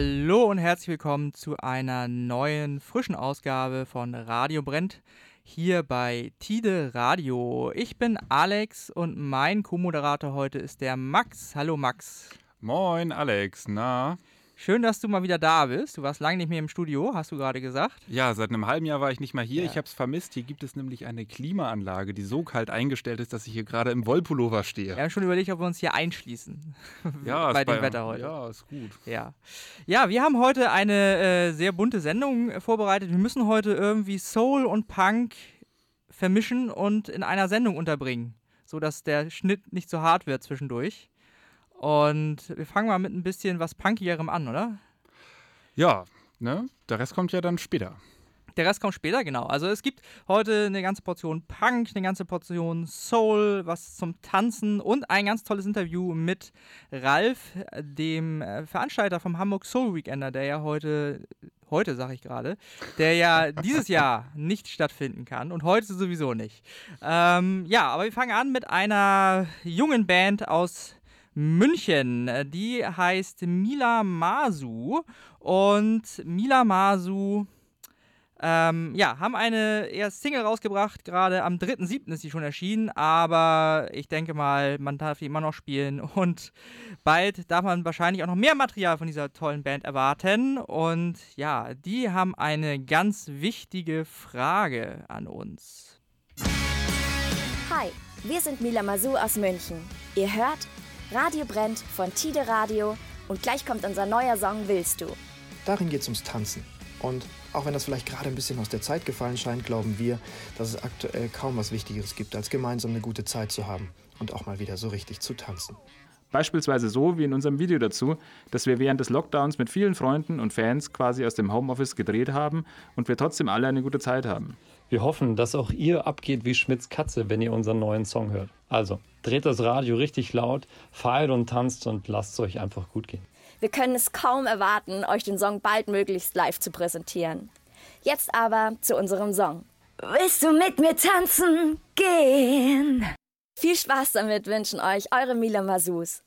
Hallo und herzlich willkommen zu einer neuen, frischen Ausgabe von Radio Brennt hier bei Tide Radio. Ich bin Alex und mein Co-Moderator heute ist der Max. Hallo Max. Moin Alex, na? Schön, dass du mal wieder da bist. Du warst lange nicht mehr im Studio, hast du gerade gesagt. Ja, seit einem halben Jahr war ich nicht mehr hier. Ja. Ich habe es vermisst. Hier gibt es nämlich eine Klimaanlage, die so kalt eingestellt ist, dass ich hier gerade im Wollpullover stehe. Wir haben schon überlegt, ob wir uns hier einschließen. Ja, bei dem bei, Wetter heute. Ja, ist gut. Ja, ja wir haben heute eine äh, sehr bunte Sendung äh, vorbereitet. Wir müssen heute irgendwie Soul und Punk vermischen und in einer Sendung unterbringen, sodass der Schnitt nicht so hart wird zwischendurch. Und wir fangen mal mit ein bisschen was Punkigerem an, oder? Ja, ne? Der Rest kommt ja dann später. Der Rest kommt später, genau. Also es gibt heute eine ganze Portion Punk, eine ganze Portion Soul, was zum Tanzen und ein ganz tolles Interview mit Ralf, dem äh, Veranstalter vom Hamburg Soul Weekender, der ja heute, heute sage ich gerade, der ja dieses Jahr nicht stattfinden kann und heute sowieso nicht. Ähm, ja, aber wir fangen an mit einer jungen Band aus München. Die heißt Mila Masu. Und Mila Masu, ähm, ja, haben eine eher Single rausgebracht. Gerade am 3.7. ist sie schon erschienen. Aber ich denke mal, man darf sie immer noch spielen. Und bald darf man wahrscheinlich auch noch mehr Material von dieser tollen Band erwarten. Und ja, die haben eine ganz wichtige Frage an uns. Hi, wir sind Mila Masu aus München. Ihr hört Radio brennt von Tide Radio und gleich kommt unser neuer Song Willst du. Darin geht es ums Tanzen. Und auch wenn das vielleicht gerade ein bisschen aus der Zeit gefallen scheint, glauben wir, dass es aktuell kaum was Wichtigeres gibt, als gemeinsam eine gute Zeit zu haben und auch mal wieder so richtig zu tanzen. Beispielsweise so wie in unserem Video dazu, dass wir während des Lockdowns mit vielen Freunden und Fans quasi aus dem Homeoffice gedreht haben und wir trotzdem alle eine gute Zeit haben. Wir hoffen, dass auch ihr abgeht wie Schmidts Katze, wenn ihr unseren neuen Song hört. Also, dreht das Radio richtig laut, feiert und tanzt und lasst es euch einfach gut gehen. Wir können es kaum erwarten, euch den Song baldmöglichst live zu präsentieren. Jetzt aber zu unserem Song. Willst du mit mir tanzen gehen? Viel Spaß damit wünschen euch eure Mila Masus.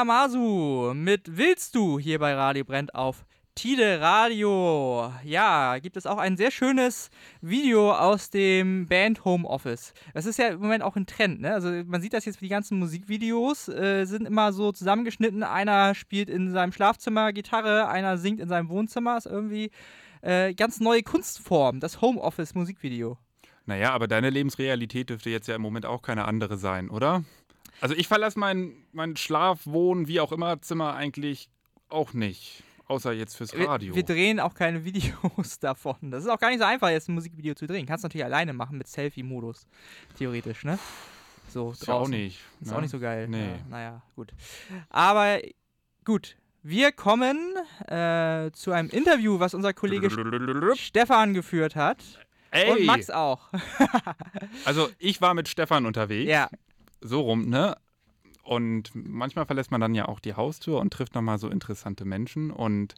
Mila Masu mit Willst du hier bei Radio Brennt auf Tide Radio. Ja, gibt es auch ein sehr schönes Video aus dem Band Home Office. Das ist ja im Moment auch ein Trend, ne? Also man sieht das jetzt, die ganzen Musikvideos äh, sind immer so zusammengeschnitten. Einer spielt in seinem Schlafzimmer Gitarre, einer singt in seinem Wohnzimmer. Ist irgendwie äh, ganz neue Kunstform, das Home Office Musikvideo. Naja, aber deine Lebensrealität dürfte jetzt ja im Moment auch keine andere sein, oder? Also ich verlasse mein, mein Schlaf, Wohnen, wie auch immer Zimmer eigentlich auch nicht. Außer jetzt fürs Radio. Wir, wir, drehen auch keine Videos davon. Das ist auch gar nicht so einfach, jetzt ein Musikvideo zu drehen. Kannst natürlich alleine machen mit Selfie-Modus. Theoretisch, ne? So, ist auch nicht. Ist ne? auch nicht so geil. Nee. Ja, naja, gut. Aber gut. Wir kommen äh, zu einem Interview, was unser Kollege Stefan geführt hat. Ey. Und Max auch. also, ich war mit Stefan unterwegs. Ja. So rum, ne? Und manchmal verlässt man dann ja auch die Haustür und trifft nochmal so interessante Menschen. Und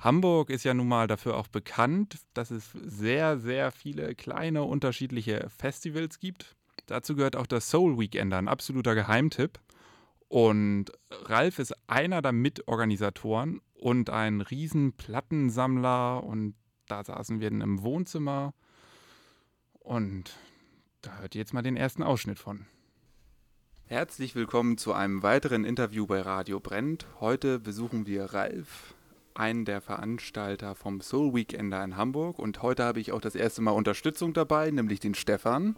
Hamburg ist ja nun mal dafür auch bekannt, dass es sehr, sehr viele kleine unterschiedliche Festivals gibt. Dazu gehört auch das Soul Weekender, ein absoluter Geheimtipp. Und Ralf ist einer der Mitorganisatoren und ein riesen Plattensammler. Und da saßen wir in einem Wohnzimmer. Und da hört ihr jetzt mal den ersten Ausschnitt von. Herzlich willkommen zu einem weiteren Interview bei Radio Brennt. Heute besuchen wir Ralf, einen der Veranstalter vom Soul Weekender in Hamburg. Und heute habe ich auch das erste Mal Unterstützung dabei, nämlich den Stefan.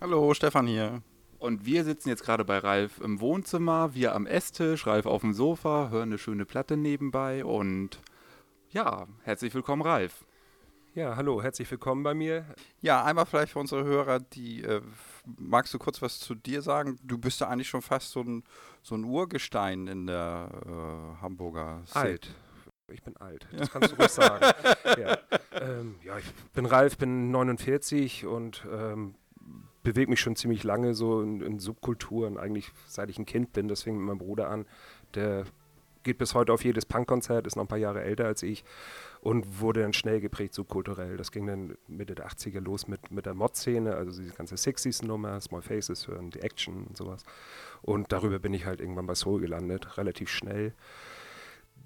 Hallo, Stefan hier. Und wir sitzen jetzt gerade bei Ralf im Wohnzimmer, wir am Esstisch, Ralf auf dem Sofa, hören eine schöne Platte nebenbei und ja, herzlich willkommen, Ralf. Ja, hallo, herzlich willkommen bei mir. Ja, einmal vielleicht für unsere Hörer, die äh, magst du kurz was zu dir sagen? Du bist ja eigentlich schon fast so ein, so ein Urgestein in der äh, Hamburger Szene. Alt. Ich bin alt, das kannst du ruhig sagen. ja. Ähm, ja, ich bin Ralf, bin 49 und ähm, bewege mich schon ziemlich lange so in, in, Subkulturen, eigentlich seit ich ein Kind bin. Fing mit meinem Bruder an. Der geht bis heute auf jedes Punkkonzert, ist noch ein paar Jahre älter als ich und wurde dann schnell geprägt subkulturell. Das ging dann Mitte der 80er los mit, mit der Mod-Szene, also diese ganze 60s-Nummer, Small Faces hören, die Action und sowas. Und darüber bin ich halt irgendwann bei Soul gelandet, relativ schnell.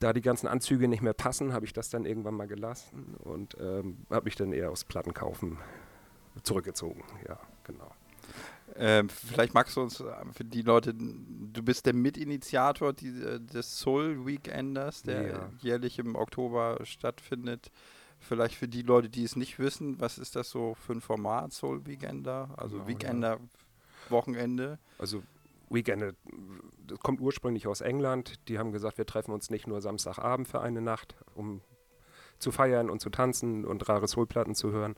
Da die ganzen Anzüge nicht mehr passen, habe ich das dann irgendwann mal gelassen und ähm, habe mich dann eher aufs Plattenkaufen zurückgezogen. Ja, genau. Ähm, vielleicht magst du uns äh, für die Leute, du bist der Mitinitiator die, äh, des Soul Weekenders, der ja. jährlich im Oktober stattfindet. Vielleicht für die Leute, die es nicht wissen, was ist das so für ein Format, Soul Weekender? Also genau, Weekender, ja. Wochenende? Also Weekender, das kommt ursprünglich aus England. Die haben gesagt, wir treffen uns nicht nur Samstagabend für eine Nacht, um zu feiern und zu tanzen und rare Soulplatten zu hören,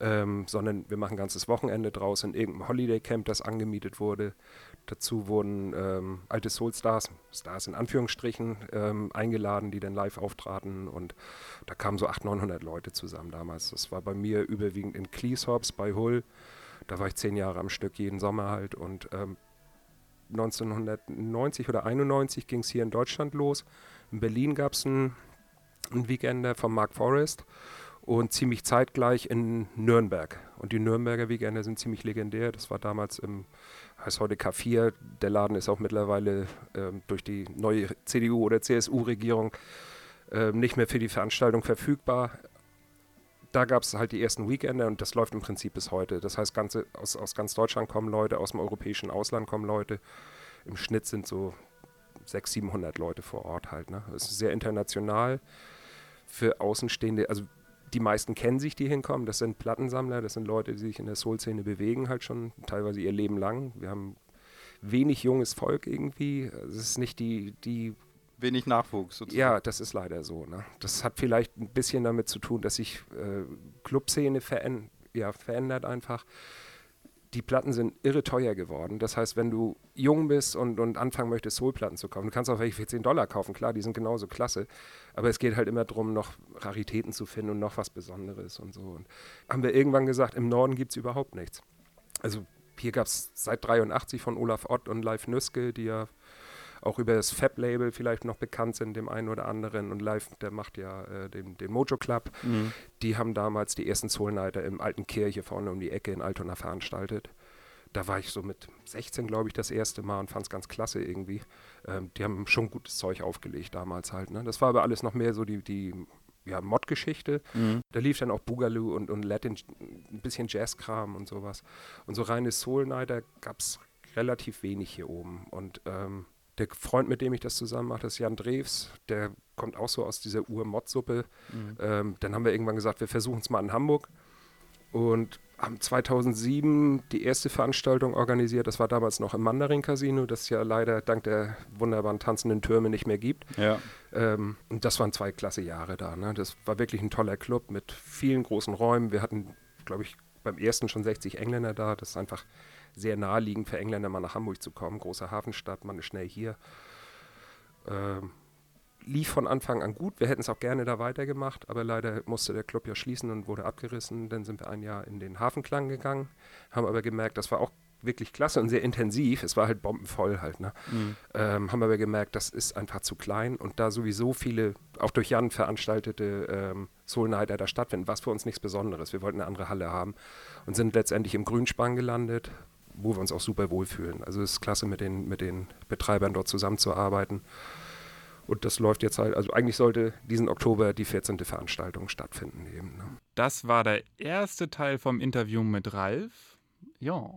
ähm, sondern wir machen ein ganzes Wochenende draus in irgendeinem Holiday Camp, das angemietet wurde. Dazu wurden ähm, alte Soul-Stars, Stars in Anführungsstrichen, ähm, eingeladen, die dann live auftraten und da kamen so 800, 900 Leute zusammen damals. Das war bei mir überwiegend in Cleethorpes bei Hull. Da war ich zehn Jahre am Stück, jeden Sommer halt und 1990 ähm, oder 91 ging es hier in Deutschland los. In Berlin gab es einen, einen Weekender von Mark Forrest und ziemlich zeitgleich in Nürnberg. Und die Nürnberger Weekender sind ziemlich legendär. Das war damals im, heißt heute K4. Der Laden ist auch mittlerweile ähm, durch die neue CDU- oder CSU-Regierung ähm, nicht mehr für die Veranstaltung verfügbar. Da gab es halt die ersten Weekender und das läuft im Prinzip bis heute. Das heißt, ganze, aus, aus ganz Deutschland kommen Leute, aus dem europäischen Ausland kommen Leute. Im Schnitt sind so 600, 700 Leute vor Ort halt. Ne? Ist sehr international für Außenstehende. Also die meisten kennen sich, die hinkommen. Das sind Plattensammler, das sind Leute, die sich in der Soul-Szene bewegen, halt schon teilweise ihr Leben lang. Wir haben wenig junges Volk irgendwie. Es ist nicht die, die wenig Nachwuchs. Sozusagen. Ja, das ist leider so. Ne? Das hat vielleicht ein bisschen damit zu tun, dass sich äh, Clubszene veränd ja, verändert einfach die Platten sind irre teuer geworden. Das heißt, wenn du jung bist und, und anfangen möchtest, Soulplatten zu kaufen, du kannst auch welche für 10 Dollar kaufen, klar, die sind genauso klasse. Aber es geht halt immer darum, noch Raritäten zu finden und noch was Besonderes und so. Und haben wir irgendwann gesagt, im Norden gibt es überhaupt nichts. Also hier gab es seit 83 von Olaf Ott und Live Nüske, die ja auch über das Fab-Label vielleicht noch bekannt sind, dem einen oder anderen. Und Live, der macht ja äh, den, den, Mojo Club. Mhm. Die haben damals die ersten Soul Nighter im alten Kirche vorne um die Ecke in Altona veranstaltet. da war ich so mit 16, glaube ich, das erste Mal und fand es ganz klasse irgendwie. Ähm, die haben schon gutes Zeug aufgelegt damals halt. Ne? Das war aber alles noch mehr so die, die ja, Mod-Geschichte. Mhm. Da lief dann auch Boogaloo und, und Latin, ein bisschen Jazzkram und sowas. Und so reine Soul Night, da gab es relativ wenig hier oben. Und ähm, der Freund, mit dem ich das zusammen mache, ist Jan Drews. Der kommt auch so aus dieser Ur-Mod-Suppe. Mhm. Ähm, dann haben wir irgendwann gesagt, wir versuchen es mal in Hamburg. Und haben 2007 die erste Veranstaltung organisiert. Das war damals noch im Mandarin Casino, das es ja leider dank der wunderbaren tanzenden Türme nicht mehr gibt. Ja. Ähm, und das waren zwei klasse Jahre da. Ne? Das war wirklich ein toller Club mit vielen großen Räumen. Wir hatten, glaube ich, beim ersten schon 60 Engländer da. Das ist einfach sehr naheliegend für Engländer mal nach Hamburg zu kommen. Große Hafenstadt, man ist schnell hier. Ähm, lief von Anfang an gut. Wir hätten es auch gerne da weitergemacht, aber leider musste der Club ja schließen und wurde abgerissen. Dann sind wir ein Jahr in den Hafenklang gegangen, haben aber gemerkt, das war auch wirklich klasse und sehr intensiv. Es war halt bombenvoll halt. Ne? Mhm. Ähm, haben aber gemerkt, das ist einfach zu klein und da sowieso viele, auch durch Jan veranstaltete ähm, Soul Nighter da stattfinden, was für uns nichts Besonderes. Wir wollten eine andere Halle haben und sind letztendlich im Grünspan gelandet, wo wir uns auch super wohlfühlen. Also es ist klasse, mit den, mit den Betreibern dort zusammenzuarbeiten. Und das läuft jetzt halt, also eigentlich sollte diesen Oktober die 14. Veranstaltung stattfinden eben. Ne? Das war der erste Teil vom Interview mit Ralf. Ja.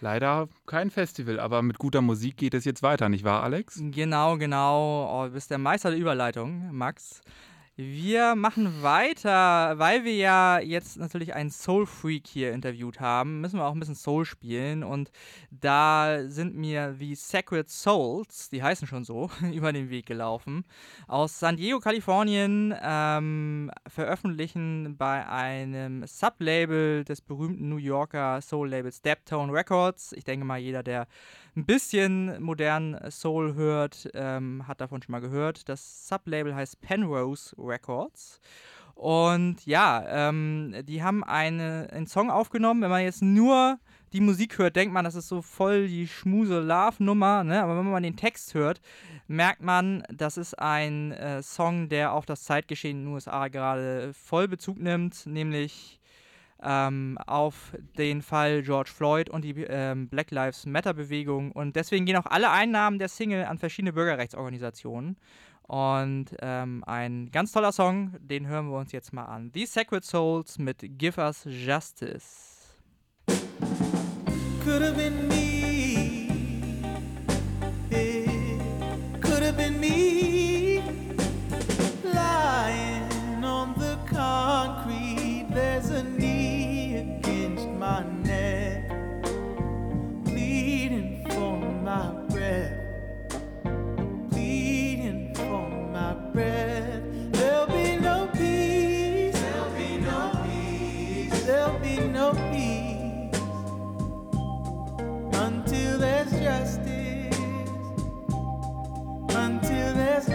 Leider kein Festival, aber mit guter Musik geht es jetzt weiter, nicht wahr, Alex? Genau, genau. Oh, du bist der Meister der Überleitung, Max. Wir machen weiter, weil wir ja jetzt natürlich einen Soul Freak hier interviewt haben, müssen wir auch ein bisschen Soul spielen und da sind mir wie Sacred Souls, die heißen schon so, über den Weg gelaufen. Aus San Diego, Kalifornien, ähm, veröffentlichen bei einem Sublabel des berühmten New Yorker Soul-Labels Deptone Records. Ich denke mal, jeder, der ein bisschen modernen Soul hört, ähm, hat davon schon mal gehört. Das Sublabel heißt Penrose Records. Und ja, ähm, die haben eine, einen Song aufgenommen. Wenn man jetzt nur die Musik hört, denkt man, das ist so voll die schmuse Love-Nummer. Ne? Aber wenn man den Text hört, merkt man, das ist ein äh, Song, der auf das Zeitgeschehen in den USA gerade voll Bezug nimmt, nämlich ähm, auf den Fall George Floyd und die ähm, Black Lives Matter Bewegung. Und deswegen gehen auch alle Einnahmen der Single an verschiedene Bürgerrechtsorganisationen. Und ähm, ein ganz toller Song, den hören wir uns jetzt mal an. The Sacred Souls mit Give Us Justice. Could have been me. It could have been me.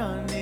gonna need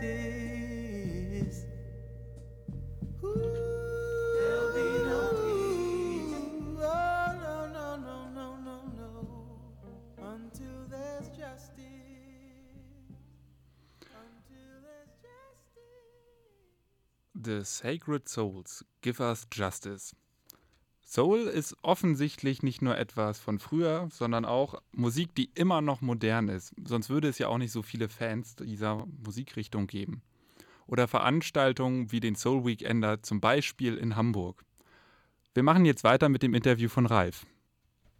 peace. Oh. The Sacred Souls Give Us Justice. Soul ist offensichtlich nicht nur etwas von früher, sondern auch Musik, die immer noch modern ist. Sonst würde es ja auch nicht so viele Fans dieser Musikrichtung geben. Oder Veranstaltungen wie den Soul Weekender, zum Beispiel in Hamburg. Wir machen jetzt weiter mit dem Interview von Ralf.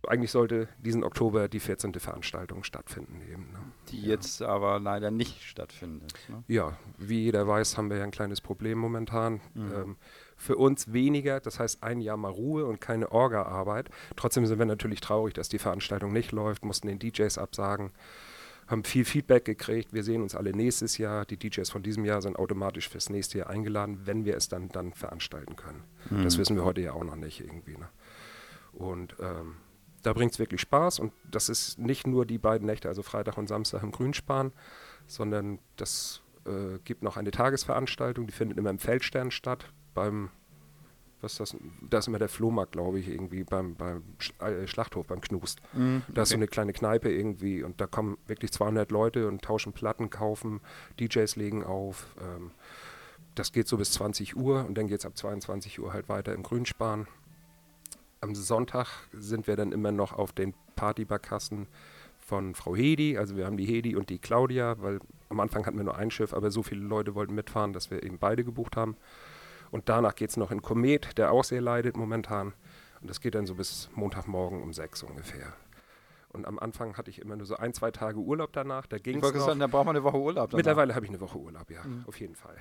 Eigentlich sollte diesen Oktober die 14. Veranstaltung stattfinden. Eben, ne? Die jetzt aber leider nicht stattfindet. Ne? Ja, wie jeder weiß, haben wir ja ein kleines Problem momentan. Ähm, für uns weniger, das heißt ein Jahr mal Ruhe und keine Orga-Arbeit. Trotzdem sind wir natürlich traurig, dass die Veranstaltung nicht läuft, mussten den DJs absagen, haben viel Feedback gekriegt. Wir sehen uns alle nächstes Jahr. Die DJs von diesem Jahr sind automatisch fürs nächste Jahr eingeladen, wenn wir es dann, dann veranstalten können. Das wissen wir heute ja auch noch nicht irgendwie. Ne? Und ähm, da bringt es wirklich Spaß und das ist nicht nur die beiden Nächte, also Freitag und Samstag im Grünspan, sondern das äh, gibt noch eine Tagesveranstaltung, die findet immer im Feldstern statt, beim, was ist das, da ist immer der Flohmarkt, glaube ich, irgendwie beim, beim Sch äh, Schlachthof, beim Knust. Da ist so eine kleine Kneipe irgendwie und da kommen wirklich 200 Leute und tauschen Platten, kaufen, DJs legen auf. Ähm, das geht so bis 20 Uhr und dann geht es ab 22 Uhr halt weiter im Grünspan. Am Sonntag sind wir dann immer noch auf den Partybarkassen von Frau Hedi. Also wir haben die Hedi und die Claudia, weil am Anfang hatten wir nur ein Schiff, aber so viele Leute wollten mitfahren, dass wir eben beide gebucht haben. Und danach geht es noch in Komet, der auch sehr leidet momentan. Und das geht dann so bis Montagmorgen um sechs ungefähr. Und am Anfang hatte ich immer nur so ein, zwei Tage Urlaub danach. Da ging es noch. sagen, da braucht man eine Woche Urlaub. danach. Mittlerweile habe ich eine Woche Urlaub, ja, auf jeden Fall.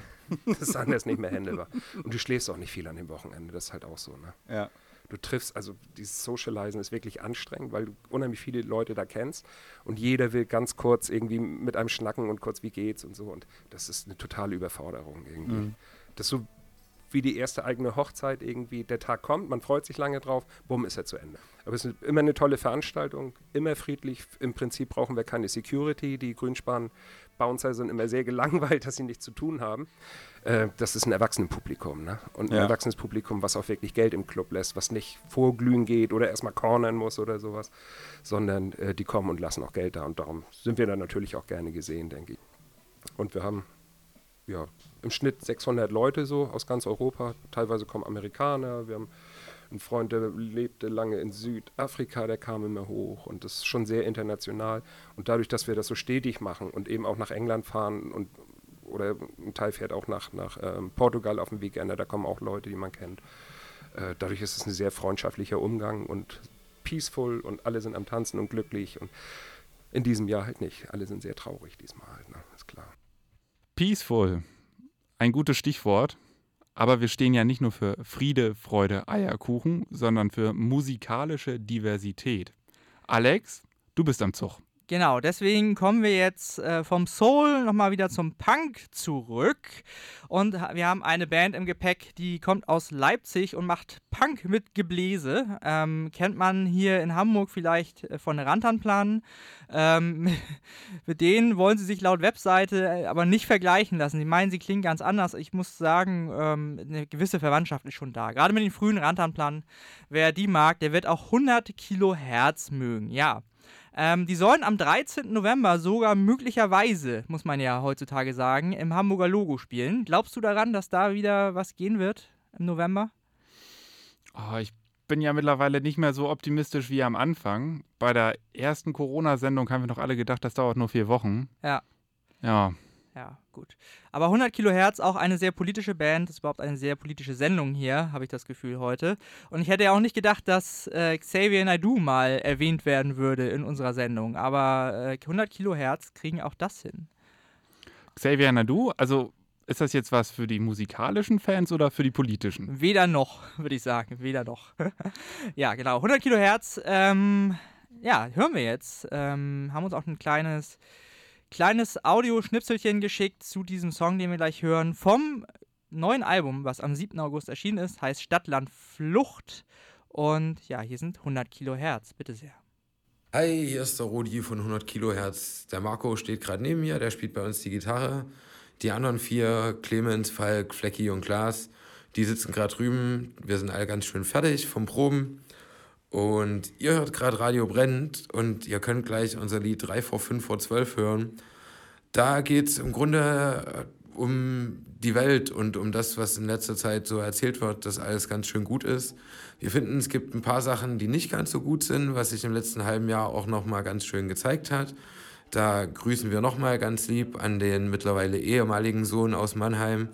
Das ist anders nicht mehr händelbar. Und du schläfst auch nicht viel an dem Wochenende, das ist halt auch so, ne? Ja. Du triffst, also dieses Socializen ist wirklich anstrengend, weil du unheimlich viele Leute da kennst und jeder will ganz kurz irgendwie mit einem schnacken und kurz, wie geht's und so. Und das ist eine totale Überforderung irgendwie. Das ist so wie die erste eigene Hochzeit irgendwie, der Tag kommt, man freut sich lange drauf, bumm, ist er zu Ende. Aber es ist immer eine tolle Veranstaltung, immer friedlich. Im Prinzip brauchen wir keine Security. Die Grünspan-Bouncer sind immer sehr gelangweilt, dass sie nichts zu tun haben. Äh, das ist ein Erwachsenenpublikum. Ne? Und ein Ja. erwachsenes Publikum, was auch wirklich Geld im Club lässt, was nicht vorglühen geht oder erstmal cornern muss oder sowas, sondern äh, die kommen und lassen auch Geld da. Und darum sind wir dann natürlich auch gerne gesehen, denke ich. Und wir haben ja, im Schnitt 600 Leute so aus ganz Europa. Teilweise kommen Amerikaner. Wir haben einen Freund, der lebte lange in Südafrika, der kam immer hoch und das ist schon sehr international. Und dadurch, dass wir das so stetig machen und eben auch nach England fahren und oder ein Teil fährt auch nach, nach ähm, Portugal auf dem Weekender, da kommen auch Leute, die man kennt. Äh, dadurch ist es ein sehr freundschaftlicher Umgang und peaceful und alle sind am Tanzen und glücklich und in diesem Jahr halt nicht. Alle sind sehr traurig diesmal, halt, ne? ist klar. Peaceful. Ein gutes Stichwort. Aber wir stehen ja nicht nur für Friede, Freude, Eierkuchen, sondern für musikalische Diversität. Alex, du bist am Zug. Genau, deswegen kommen wir jetzt äh, vom Soul nochmal wieder zum Punk zurück. Und wir haben eine Band im Gepäck, die kommt aus Leipzig und macht Punk mit Gebläse. Ähm, kennt man hier in Hamburg vielleicht äh, von Rantanplan. Ähm, mit denen wollen sie sich laut Webseite äh, aber nicht vergleichen lassen. Sie meinen, sie klingen ganz anders. Ich muss sagen, ähm, eine gewisse Verwandtschaft ist schon da. Gerade mit den frühen Rantanplan, wer die mag, der wird auch 100 Kilohertz mögen. Ja. Ähm, die sollen am 13. November sogar möglicherweise, muss man ja heutzutage sagen, im Hamburger Logo spielen. Glaubst du daran, dass da wieder was gehen wird im November? Oh, ich bin ja mittlerweile nicht mehr so optimistisch wie am Anfang. Bei der ersten Corona-Sendung haben wir noch alle gedacht, das dauert nur vier Wochen. Ja. Ja, Ja, gut. Aber 100 Kilohertz, auch eine sehr politische Band, ist überhaupt eine sehr politische Sendung hier, habe ich das Gefühl heute. Und ich hätte ja auch nicht gedacht, dass äh, Xavier Naidoo mal erwähnt werden würde in unserer Sendung. Aber äh, 100 Kilohertz kriegen auch das hin. Xavier Nadu, also ist das jetzt was für die musikalischen Fans oder für die politischen? Weder noch, würde ich sagen. Weder noch. ja, genau. 100 Kilohertz. Ähm, ja, hören wir jetzt. Ähm, haben uns auch ein kleines, kleines Audioschnipselchen geschickt zu diesem Song, den wir gleich hören. Vom neuen Album, was am 7. August erschienen ist. Heißt Stadtland Flucht. Und ja, hier sind 100 Kilohertz. Bitte sehr. Hi, hier ist der Rudi von 100 Kilohertz. Der Marco steht gerade neben mir, der spielt bei uns die Gitarre. Die anderen vier, Clemens, Falk, Flecki und Klaas, die sitzen gerade drüben. Wir sind alle ganz schön fertig vom Proben. Und ihr hört gerade Radio Brennt und ihr könnt gleich unser Lied 3 vor 5 vor 12 hören. Da geht es im Grunde äh, um die Welt und um das, was in letzter Zeit so erzählt wird, dass alles ganz schön gut ist. Wir finden, es gibt ein paar Sachen, die nicht ganz so gut sind, was sich im letzten halben Jahr auch nochmal ganz schön gezeigt hat. Da grüßen wir nochmal ganz lieb an den mittlerweile ehemaligen Sohn aus Mannheim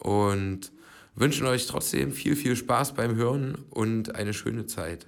und wünschen euch trotzdem viel, viel Spaß beim Hören und eine schöne Zeit.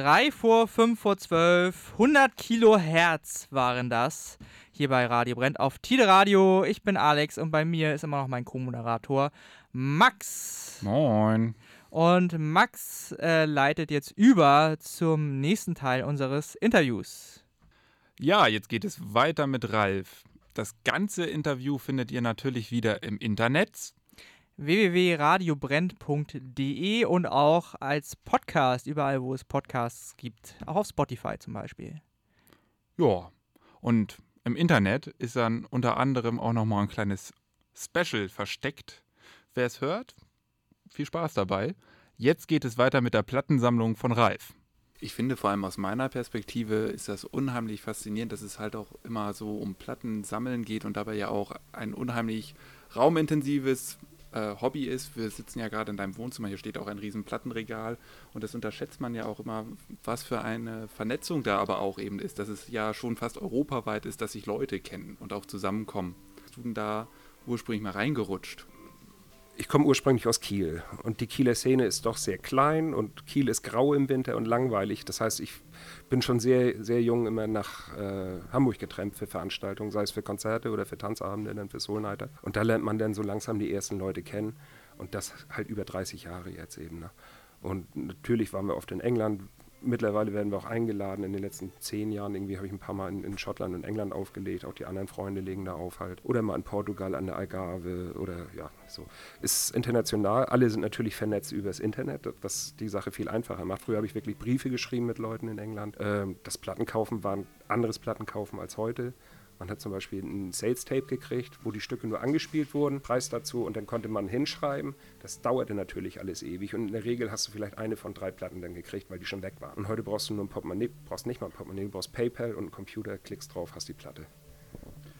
3 vor 5 vor 12, 100 Kilohertz waren das. Hier bei Radio Brennt auf Tide Radio. Ich bin Alex und bei mir ist immer noch mein Co-Moderator Max. Moin. Und Max äh, leitet jetzt über zum nächsten Teil unseres Interviews. Ja, jetzt geht es weiter mit Ralf. Das ganze Interview findet ihr natürlich wieder im Internet. www.radiobrennt.de und auch als Podcast, überall wo es Podcasts gibt. Auch auf Spotify zum Beispiel. Ja, und im Internet ist dann unter anderem auch nochmal ein kleines Special versteckt. Wer es hört, viel Spaß dabei. Jetzt geht es weiter mit der Plattensammlung von Ralf. Ich finde vor allem aus meiner Perspektive ist das unheimlich faszinierend, dass es halt auch immer so um Plattensammeln geht und dabei ja auch ein unheimlich raumintensives äh, Hobby ist. Wir sitzen ja gerade in deinem Wohnzimmer, hier steht auch ein riesen Plattenregal und das unterschätzt man ja auch immer, was für eine Vernetzung da aber auch eben ist, dass es ja schon fast europaweit ist, dass sich Leute kennen und auch zusammenkommen. Bist du denn da ursprünglich mal reingerutscht? Ich komme ursprünglich aus Kiel und die Kieler Szene ist doch sehr klein und Kiel ist grau im Winter und langweilig. Das heißt, ich bin schon sehr, sehr jung immer nach äh, Hamburg getrennt für Veranstaltungen, sei es für Konzerte oder für Tanzabende, dann für Soul Nighter. Und da lernt man dann so langsam die ersten Leute kennen und das halt über 30 Jahre jetzt eben. Ne? Und natürlich waren wir oft in England. Mittlerweile werden wir auch eingeladen. In den letzten zehn Jahren irgendwie habe ich ein paar Mal in, in Schottland und England aufgelegt. Auch die anderen Freunde legen da auf halt. Oder mal in Portugal an der Algarve oder ja, so. Ist international. Alle sind natürlich vernetzt übers Internet, was die Sache viel einfacher macht. Früher habe ich wirklich Briefe geschrieben mit Leuten in England. Ähm, das Plattenkaufen war ein anderes Plattenkaufen als heute. Man hat zum Beispiel ein Sales-Tape gekriegt, wo die Stücke nur angespielt wurden, Preis dazu und dann konnte man hinschreiben. Das dauerte natürlich alles ewig und in der Regel hast du vielleicht eine von drei Platten dann gekriegt, weil die schon weg waren. Und heute brauchst du nur ein Portemonnaie, brauchst nicht mal ein Portemonnaie, du brauchst PayPal und einen Computer, klickst drauf, hast die Platte.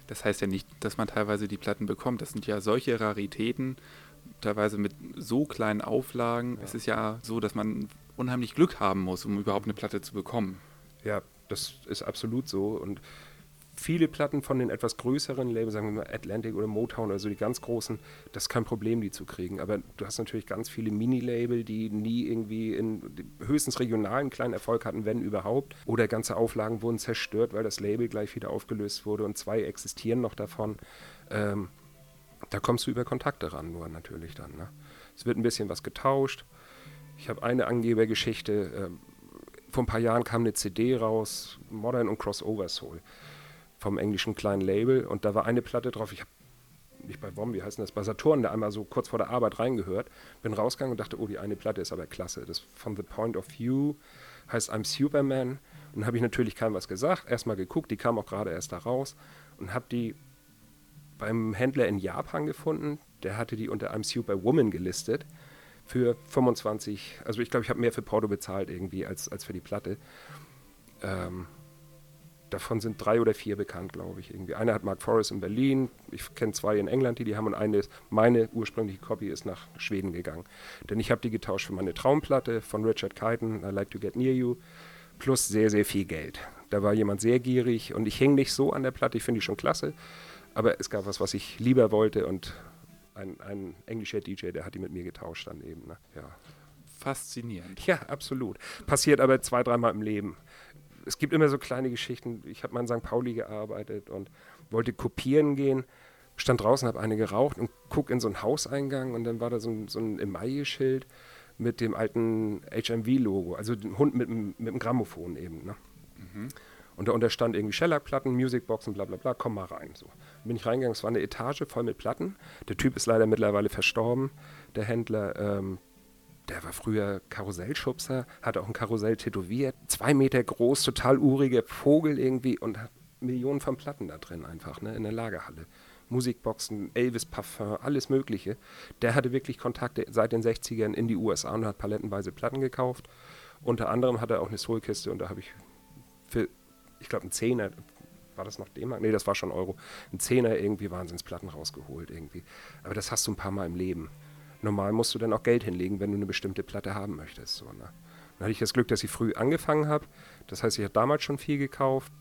Das heißt ja nicht, dass man teilweise die Platten bekommt. Das sind ja solche Raritäten, teilweise mit so kleinen Auflagen. Ja. Es ist ja so, dass man unheimlich Glück haben muss, um überhaupt eine Platte zu bekommen. Ja, das ist absolut so. Und viele Platten von den etwas größeren Labels, sagen wir mal Atlantic oder Motown oder so, die ganz großen, das ist kein Problem, die zu kriegen. Aber du hast natürlich ganz viele Mini-Label, die nie irgendwie in höchstens regionalen kleinen Erfolg hatten, wenn überhaupt. Oder ganze Auflagen wurden zerstört, weil das Label gleich wieder aufgelöst wurde und zwei existieren noch davon. Ähm, da kommst du über Kontakte ran, nur natürlich dann. Ne? Es wird ein bisschen was getauscht. Ich habe eine Angebergeschichte. Ähm, vor ein paar Jahren kam eine CD raus, Modern und Crossover Soul, vom englischen kleinen Label. Und da war eine Platte drauf. Ich habe nicht bei WOM, wie heißt das, bei Saturn, da einmal so kurz vor der Arbeit reingehört. Bin rausgegangen und dachte, oh, die eine Platte ist aber klasse. Das von The Point of View heißt I'm Superman. Und habe ich natürlich keinem was gesagt. Erstmal geguckt, die kam auch gerade erst da raus. Und habe die beim Händler in Japan gefunden. Der hatte die unter I'm Superwoman gelistet für 25, also ich glaube, ich habe mehr für Porto bezahlt irgendwie als, als für die Platte. Ähm, davon sind drei oder vier bekannt, glaube ich. Irgendwie. Einer hat Mark Forrest in Berlin, ich kenne zwei in England, die die haben und eine, ist, meine ursprüngliche Copy ist nach Schweden gegangen. Denn ich habe die getauscht für meine Traumplatte von Richard Keaton, I Like to Get Near You, plus sehr, sehr viel Geld. Da war jemand sehr gierig und ich hing nicht so an der Platte, ich finde die schon klasse, aber es gab was, was ich lieber wollte und ein, ein englischer DJ, der hat die mit mir getauscht dann eben. Ne? Ja. Faszinierend. Ja, absolut. Passiert aber zwei, dreimal im Leben. Es gibt immer so kleine Geschichten. Ich habe mal in St. Pauli gearbeitet und wollte kopieren gehen. Stand draußen, habe eine geraucht und guck in so einen Hauseingang und dann war da so ein, so ein Emaille-Schild mit dem alten HMV-Logo, also dem Hund mit, dem- mit dem Grammophon eben. Ne? Und da unter stand irgendwie Shellac-Platten, Musicboxen, bla bla bla, komm mal rein. So. Bin ich reingegangen, es war eine Etage voll mit Platten. Der Typ ist leider mittlerweile verstorben, der Händler. Ähm, der war früher Karussellschubser, hatte auch ein Karussell tätowiert, zwei Meter groß, total uriger Vogel irgendwie und hat Millionen von Platten da drin einfach, ne, in der Lagerhalle. Musikboxen, Elvis Parfum, alles Mögliche. Der hatte wirklich Kontakte seit den 60ern in die USA und hat palettenweise Platten gekauft. Unter anderem hat er auch eine Soulkiste und da habe ich für, ich glaube, einen Zehner, war das noch D-Mark? Nee, das war schon Euro. Ein Zehner irgendwie Wahnsinnsplatten rausgeholt irgendwie. Aber das hast du ein paar Mal im Leben. Normal musst du dann auch Geld hinlegen, wenn du eine bestimmte Platte haben möchtest. So, ne? Dann hatte ich das Glück, dass ich früh angefangen habe. Das heißt, ich habe damals schon viel gekauft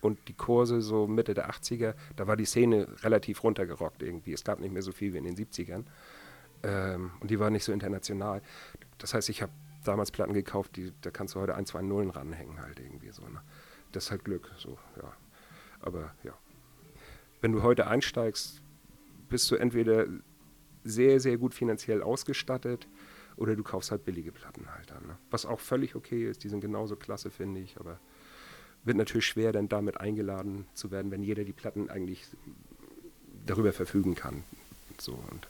und die Kurse so Mitte der 80er, da war die Szene relativ runtergerockt irgendwie. Es gab nicht mehr so viel wie in den 70ern. Ähm, und die war nicht so international. Das heißt, ich habe damals Platten gekauft, die, da kannst du heute ein, zwei Nullen ranhängen halt irgendwie so. Ne? Das ist halt Glück, so, ja. Aber ja. Wenn du heute einsteigst, bist du entweder sehr, sehr gut finanziell ausgestattet oder du kaufst halt billige Platten halt dann. Ne? Was auch völlig okay ist, die sind genauso klasse, finde ich, aber wird natürlich schwer, dann damit eingeladen zu werden, wenn jeder die Platten eigentlich darüber verfügen kann. So, und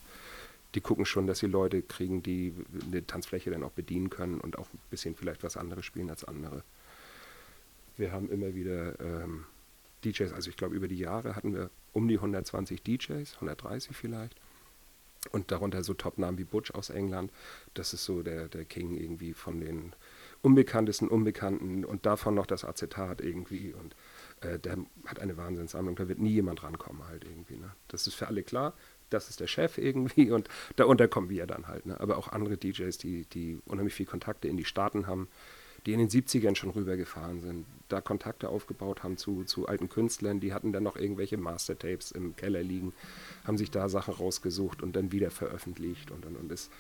die gucken schon, dass sie Leute kriegen, die eine Tanzfläche dann auch bedienen können und auch ein bisschen vielleicht was anderes spielen als andere. Wir haben immer wieder ähm, DJs, also ich glaube über die Jahre hatten wir um die 120 DJs, 130 vielleicht. Und darunter so Top-Namen wie Butch aus England. Das ist so der, der King irgendwie von den unbekanntesten Unbekannten und davon noch das Acetat irgendwie. Und äh, der hat eine Wahnsinnssammlung, da wird nie jemand rankommen halt irgendwie. Ne? Das ist für alle klar, das ist der Chef irgendwie und darunter kommen wir dann halt. Ne? Aber auch andere DJs, die, die unheimlich viel Kontakte in die Staaten haben, die in den 70ern schon rübergefahren sind, da Kontakte aufgebaut haben zu, zu alten Künstlern, die hatten dann noch irgendwelche Mastertapes im Keller liegen, haben sich da Sachen rausgesucht und dann wieder veröffentlicht und und und das,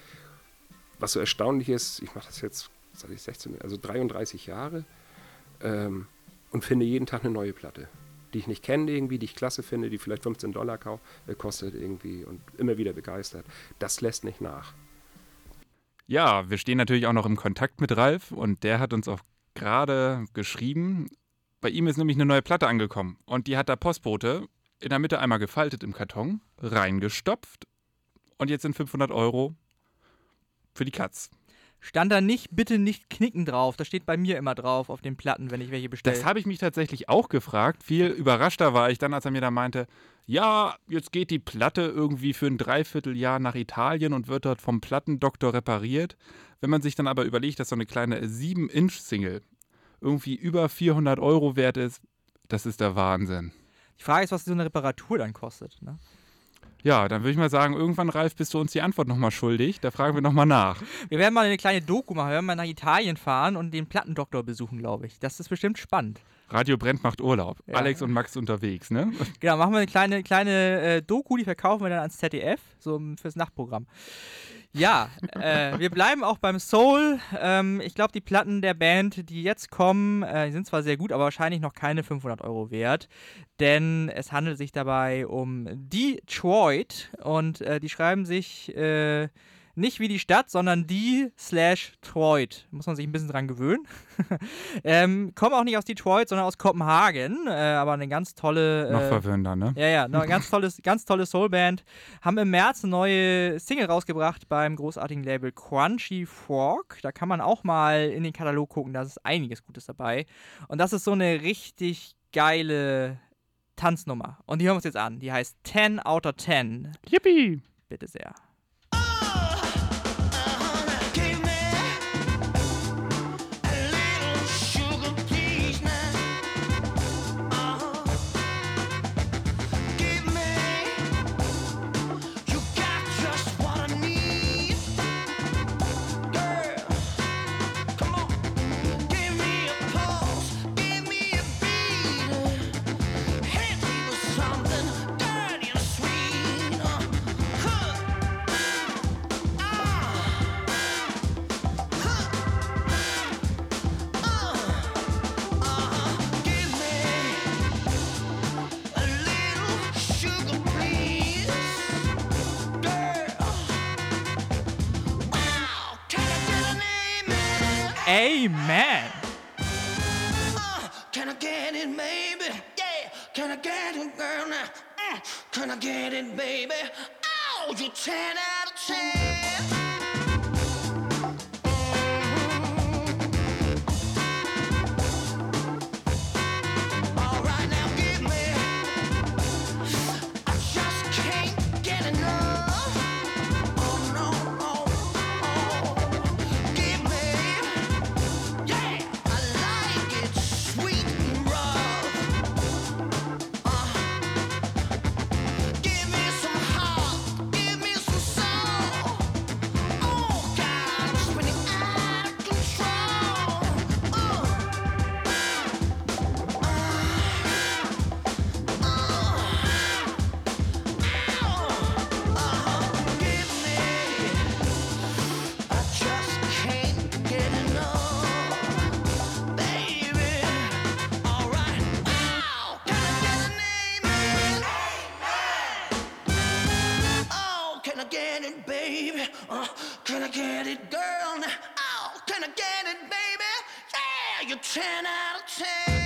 was so erstaunlich ist, ich mache das jetzt seit ich 16, also 33 Jahre ähm, und finde jeden Tag eine neue Platte, die ich nicht kenne irgendwie, die ich klasse finde, die vielleicht 15 Dollar äh, kostet irgendwie und immer wieder begeistert. Das lässt nicht nach. Ja, wir stehen natürlich auch noch im Kontakt mit Ralf und der hat uns auch gerade geschrieben. Bei ihm ist nämlich eine neue Platte angekommen und die hat der Postbote in der Mitte einmal gefaltet im Karton, reingestopft und jetzt sind 500 Euro für die Katz. Stand da nicht, bitte nicht knicken drauf. Das steht bei mir immer drauf auf den Platten, wenn ich welche bestelle. Das habe ich mich tatsächlich auch gefragt. Viel überraschter war ich dann, als er mir da meinte, ja, jetzt geht die Platte irgendwie für ein Dreivierteljahr nach Italien und wird dort vom Plattendoktor repariert. Wenn man sich dann aber überlegt, dass so eine kleine 7-Inch-Single irgendwie über 400 Euro wert ist, das ist der Wahnsinn. Die Frage ist, was so eine Reparatur dann kostet. Ne? Ja, dann würde ich mal sagen, irgendwann, Ralf, bist du uns die Antwort nochmal schuldig. Da fragen wir nochmal nach. Wir werden mal eine kleine Doku machen. Wir werden mal nach Italien fahren und den Plattendoktor besuchen, glaube ich. Das ist bestimmt spannend. Radio Brennt macht Urlaub. Ja. Alex und Max unterwegs, ne? Genau, machen wir eine kleine, kleine äh, Doku, die verkaufen wir dann ans ZDF, so um- fürs Nachtprogramm. Ja, äh, wir bleiben auch beim Soul. Ähm, ich glaube, die Platten der Band, die jetzt kommen, äh, sind zwar sehr gut, aber wahrscheinlich noch keine 500 Euro wert. Denn es handelt sich dabei um Detroit und äh, die schreiben sich äh, nicht wie die Stadt, sondern die slash Troit. Muss man sich ein bisschen dran gewöhnen. ähm, kommen auch nicht aus Detroit, sondern aus Kopenhagen. Äh, aber eine ganz tolle. Noch äh, verwirrender, ne? ja, ja, eine ganz, tolles, ganz tolle Soulband. Haben im März eine neue Single rausgebracht beim großartigen Label Crunchy Frog. Da kann man auch mal in den Katalog gucken, da ist einiges Gutes dabei. Und das ist so eine richtig geile Tanznummer. Und die hören wir uns jetzt an. Die heißt 10 out of 10. Yippie! Bitte sehr. Amen. Can I get it, baby? Yeah. Can I get it, girl? Now, Mm. can I get it, baby? Oh, you get it, girl? Now, oh, can I get it, baby? Yeah, you're 10 out of 10.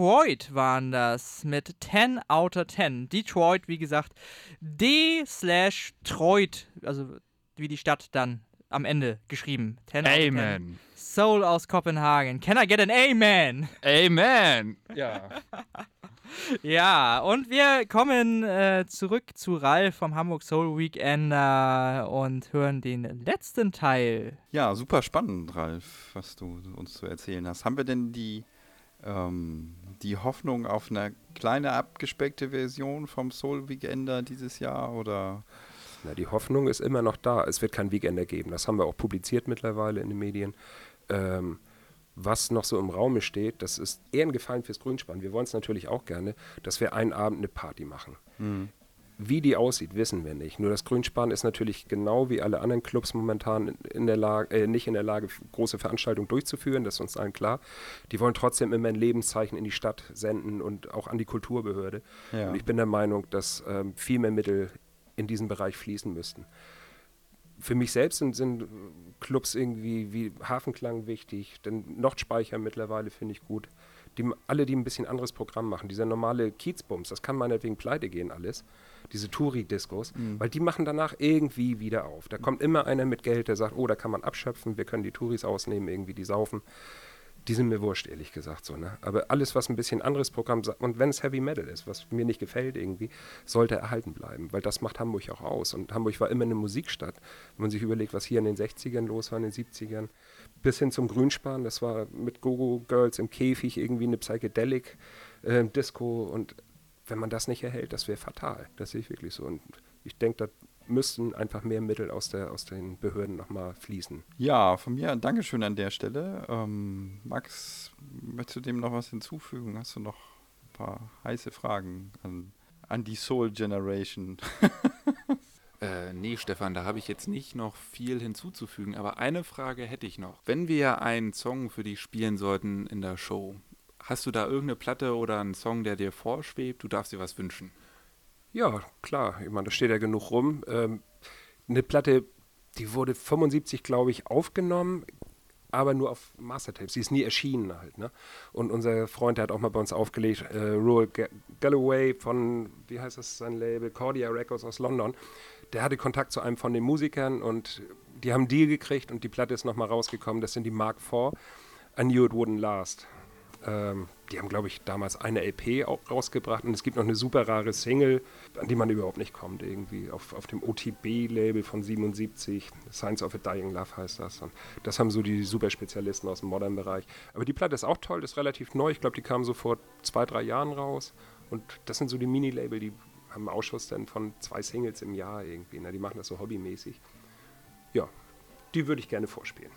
Detroit waren das mit 10 out of 10. Detroit, wie gesagt, D slash Troit, also wie die Stadt dann am Ende geschrieben. 10 out of 10. Amen. Soul aus Kopenhagen. Can I get an Amen? Amen! Ja. Ja, und wir kommen äh, zurück zu Ralf vom Hamburg Soul Weekender und hören den letzten Teil. Ja, super spannend, Ralf, was du uns zu erzählen hast. Haben wir denn die, ähm, die Hoffnung auf eine kleine abgespeckte Version vom Soul Weekender dieses Jahr oder? Na, die Hoffnung ist immer noch da. Es wird kein Weekender geben. Das haben wir auch publiziert mittlerweile in den Medien. Ähm, was noch so im Raume steht, das ist eher ein Gefallen fürs Grünspann. Wir wollen es natürlich auch gerne, dass wir einen Abend eine Party machen. Wie die aussieht, wissen wir nicht. Nur das Grünspan ist natürlich genau wie alle anderen Clubs momentan in der Lage, äh, nicht in der Lage, große Veranstaltungen durchzuführen. Das ist uns allen klar. Die wollen trotzdem immer ein Lebenszeichen in die Stadt senden und auch an die Kulturbehörde. Ja. Und ich bin der Meinung, dass ähm, viel mehr Mittel in diesen Bereich fließen müssten. Für mich selbst sind, sind Clubs irgendwie wie Hafenklang wichtig, denn Nordspeicher mittlerweile finde ich gut. Die, alle, die ein bisschen anderes Programm machen, dieser normale Kiezbums, das kann meinetwegen pleite gehen alles, diese Touri-Discos, weil die machen danach irgendwie wieder auf. Da kommt immer einer mit Geld, der sagt, oh, da kann man abschöpfen, wir können die Touris ausnehmen, irgendwie die saufen. Die sind mir wurscht, ehrlich gesagt so, ne? Aber alles, was ein bisschen anderes Programm sagt, und wenn es Heavy Metal ist, was mir nicht gefällt irgendwie, sollte erhalten bleiben, weil das macht Hamburg auch aus. Und Hamburg war immer eine Musikstadt. Wenn man sich überlegt, was hier in den 60ern los war, in den 70ern, bis hin zum Grünspan, das war mit Gogo Girls im Käfig irgendwie eine Psychedelic äh, Disco und wenn man das nicht erhält, das wäre fatal. Das sehe ich wirklich so. Und ich denke, da müssten einfach mehr Mittel aus, der, aus den Behörden nochmal fließen. Ja, von mir ein Dankeschön an der Stelle. Ähm, Max, möchtest du dem noch was hinzufügen? Hast du noch ein paar heiße Fragen an, an die Soul Generation? Äh, nee, Stefan, da habe ich jetzt nicht noch viel hinzuzufügen, aber eine Frage hätte ich noch. Wenn wir einen Song für dich spielen sollten in der Show, hast du da irgendeine Platte oder einen Song, der dir vorschwebt? Du darfst dir was wünschen. Ja, klar. Ich meine, da steht ja genug rum. Ähm, eine Platte, die wurde 75, glaube ich, aufgenommen, aber nur auf Mastertapes. Sie ist nie erschienen halt. Ne? Und unser Freund, der hat auch mal bei uns aufgelegt, äh, Ga- Galloway von, wie heißt das sein Label, Cordia Records aus London. Der hatte Kontakt zu einem von den Musikern und die haben einen Deal gekriegt und die Platte ist nochmal rausgekommen. Das sind die Mark IV. I Knew It Wouldn't Last. Ähm, die haben, glaube ich, damals eine LP auch rausgebracht und es gibt noch eine super rare Single, an die man überhaupt nicht kommt, irgendwie auf, auf dem OTB-Label von 77. Science of a Dying Love heißt das. Und das haben so die super Spezialisten aus dem Modern-Bereich. Aber die Platte ist auch toll, ist relativ neu. Ich glaube, die kam so vor zwei, drei Jahren raus. Und das sind so die Mini-Label, die haben einen Ausschuss dann von zwei Singles im Jahr irgendwie. Ne? Die machen das so hobbymäßig. Ja, die würde ich gerne vorspielen.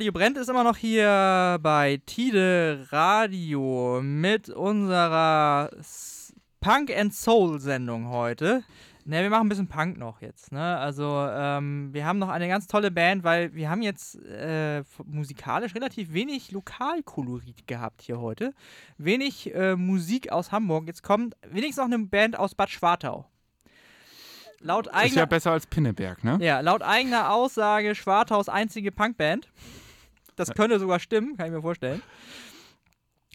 Radio Brennt ist immer noch hier bei Tide Radio mit unserer Punk and Soul Sendung heute. Ne, wir machen ein bisschen Punk noch jetzt. Ne? Also ähm, wir haben noch eine ganz tolle Band, weil wir haben jetzt äh, musikalisch relativ wenig Lokalkolorit gehabt hier heute. Wenig äh, Musik aus Hamburg. Jetzt kommt wenigstens noch eine Band aus Bad Schwartau. Laut Ist eigener ja besser als Pinneberg, ne? ja, laut eigener Aussage Schwartaus einzige Punkband. Das könnte sogar stimmen, kann ich mir vorstellen.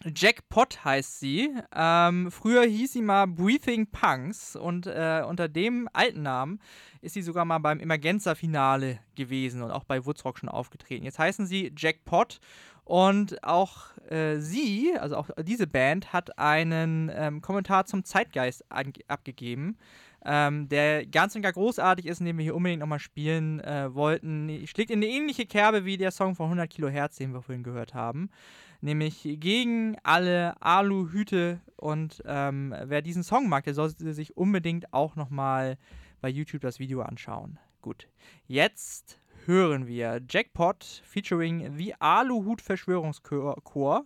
Jackpot heißt sie. Ähm, früher hieß sie mal Breathing Punks und äh, unter dem alten Namen ist sie sogar mal beim Emergenza-Finale gewesen und auch bei Woodstock schon aufgetreten. Jetzt heißen sie Jackpot und auch äh, sie, also auch diese Band, hat einen ähm, Kommentar zum Zeitgeist abgegeben ähm, der ganz und gar großartig ist, den wir hier unbedingt nochmal spielen äh, wollten. Schlägt in eine ähnliche Kerbe wie der Song von 100 Kilohertz, den wir vorhin gehört haben. Nämlich gegen alle Aluhüte. Und ähm, wer diesen Song mag, der sollte sich unbedingt auch nochmal bei YouTube das Video anschauen. Gut, jetzt hören wir Jackpot featuring The Aluhut Verschwörungschor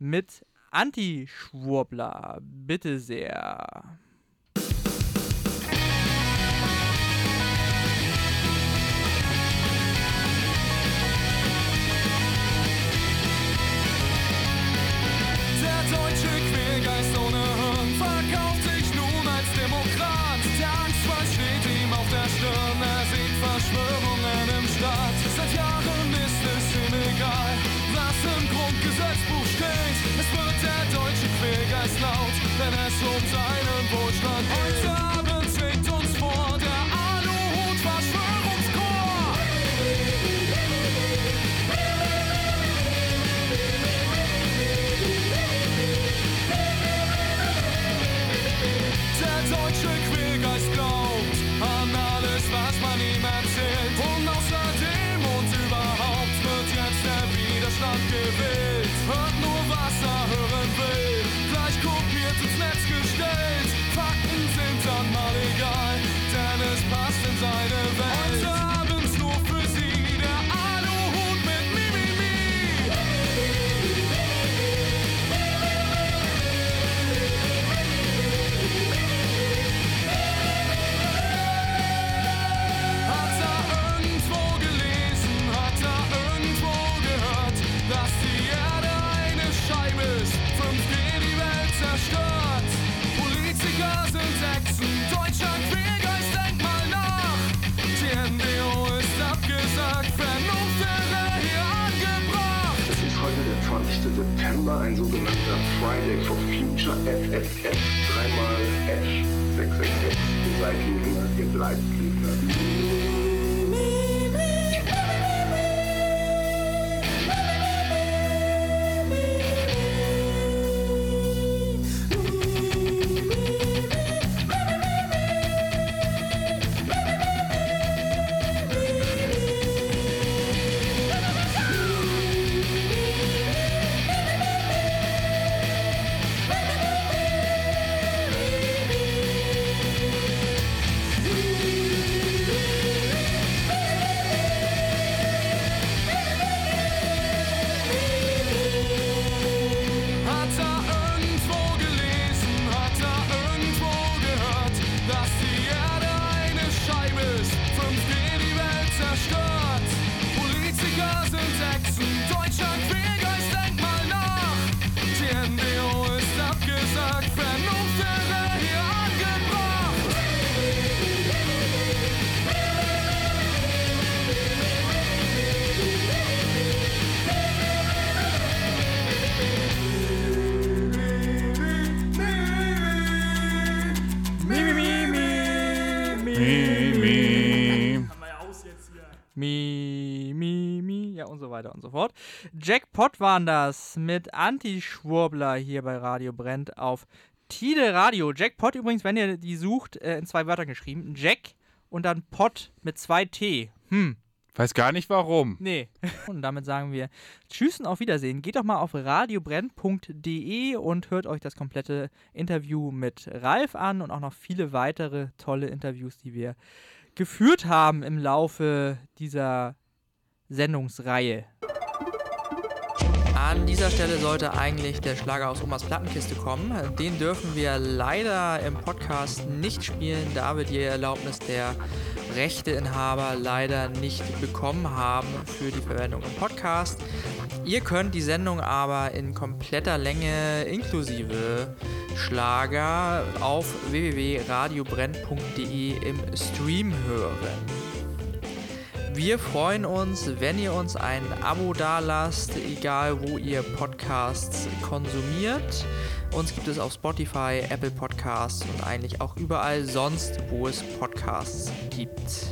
mit Anti-Schwurbler. Bitte sehr. Um seinen Wohlstand September, ein sogenannter Friday for Future FFF. Dreimal F 666. Ihr seid so fort. Jackpot waren das mit Anti-Schwurbler hier bei Radio Brennt auf Tide Radio. Jackpot übrigens, wenn ihr die sucht, äh, in zwei Wörtern geschrieben. Jack und dann Pot mit zwei T. Hm, Weiß gar nicht warum. nee. Und damit sagen wir Tschüss und auf Wiedersehen. Geht doch mal auf radiobrennt.de und hört euch das komplette Interview mit Ralf an und auch noch viele weitere tolle Interviews, die wir geführt haben im Laufe dieser Sendungsreihe. An dieser Stelle sollte eigentlich der Schlager aus Omas Plattenkiste kommen. Den dürfen wir leider im Podcast nicht spielen, da wir die Erlaubnis der Rechteinhaber leider nicht bekommen haben für die Verwendung im Podcast. Ihr könnt die Sendung aber in kompletter Länge inklusive Schlager auf www.radiobrenn.de im Stream hören. Wir freuen uns, wenn ihr uns ein Abo dalasst, egal wo ihr Podcasts konsumiert. Uns gibt es auf Spotify, Apple Podcasts und eigentlich auch überall sonst, wo es Podcasts gibt.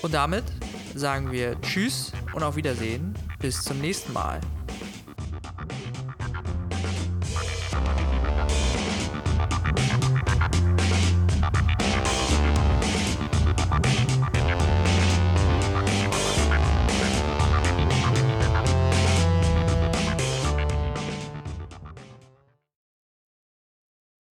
Und damit sagen wir Tschüss und auf Wiedersehen. Bis zum nächsten Mal.